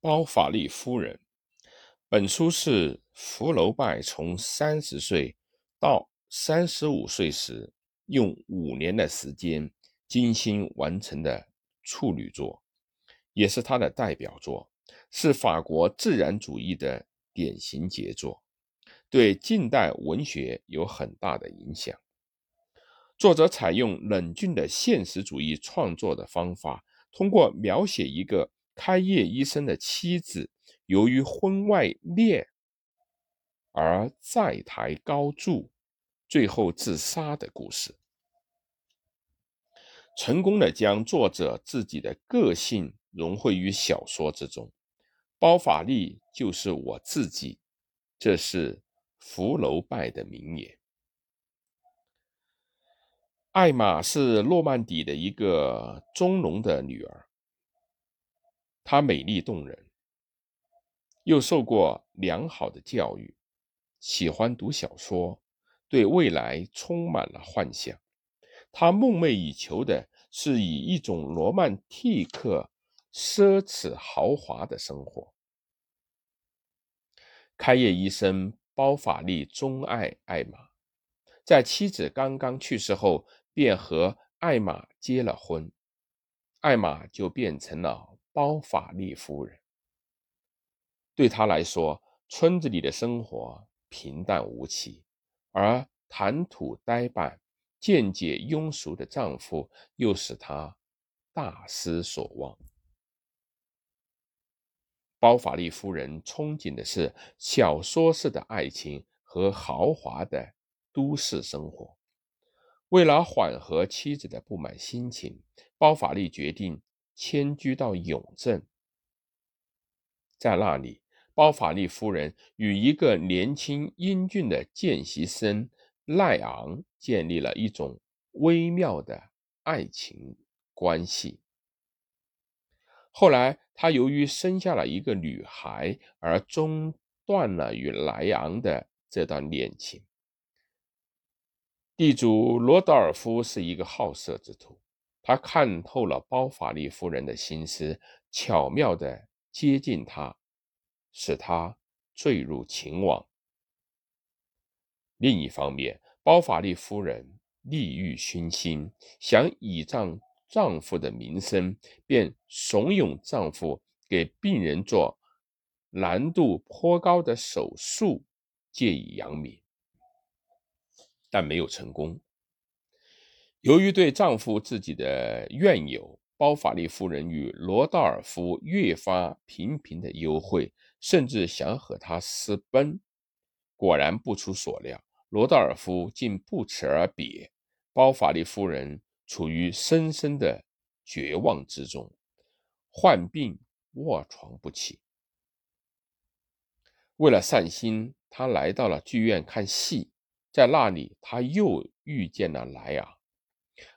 包法利夫人。本书是福楼拜从三十岁到三十五岁时，用五年的时间精心完成的处女作，也是他的代表作，是法国自然主义的典型杰作，对近代文学有很大的影响。作者采用冷峻的现实主义创作的方法，通过描写一个开业医生的妻子。由于婚外恋而债台高筑，最后自杀的故事，成功的将作者自己的个性融汇于小说之中。包法利就是我自己，这是福楼拜的名言。艾玛是诺曼底的一个中农的女儿，她美丽动人。又受过良好的教育，喜欢读小说，对未来充满了幻想。他梦寐以求的是以一种罗曼蒂克、奢侈豪华的生活。开业医生包法利钟爱艾玛，在妻子刚刚去世后，便和艾玛结了婚，艾玛就变成了包法利夫人。对他来说，村子里的生活平淡无奇，而谈吐呆板、见解庸俗的丈夫又使她大失所望。包法利夫人憧憬的是小说式的爱情和豪华的都市生活。为了缓和妻子的不满心情，包法利决定迁居到永镇，在那里。包法利夫人与一个年轻英俊的见习生赖昂建立了一种微妙的爱情关系。后来，他由于生下了一个女孩而中断了与莱昂的这段恋情。地主罗德尔夫是一个好色之徒，他看透了包法利夫人的心思，巧妙地接近她。使她坠入情网。另一方面，包法利夫人利欲熏心，想倚仗丈夫的名声，便怂恿丈夫给病人做难度颇高的手术，借以扬名，但没有成功。由于对丈夫自己的怨尤，包法利夫人与罗道尔夫越发频频的幽会。甚至想和他私奔，果然不出所料，罗道尔夫竟不辞而别。包法利夫人处于深深的绝望之中，患病卧床不起。为了散心，他来到了剧院看戏，在那里他又遇见了莱昂，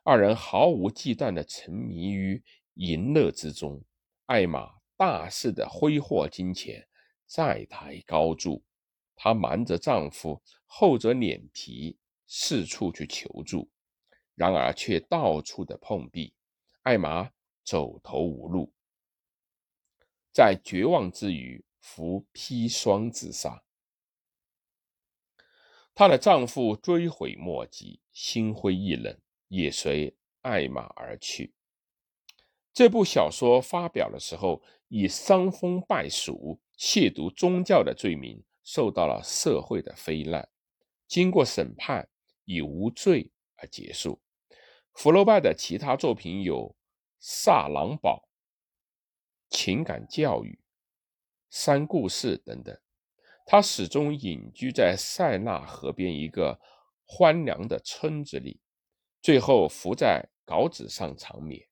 二人毫无忌惮地沉迷于淫乐之中。艾玛大肆的挥霍金钱。债台高筑，她瞒着丈夫，厚着脸皮四处去求助，然而却到处的碰壁。艾玛走投无路，在绝望之余服砒霜自杀。她的丈夫追悔莫及，心灰意冷，也随艾玛而去。这部小说发表的时候，以伤风败俗。亵渎宗教的罪名受到了社会的非难，经过审判以无罪而结束。福楼拜的其他作品有《萨朗堡》、情感教育、三故事等等。他始终隐居在塞纳河边一个荒凉的村子里，最后伏在稿纸上长眠。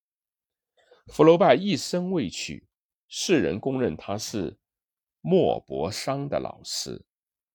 福楼拜一生未娶，世人公认他是。莫泊桑的老师。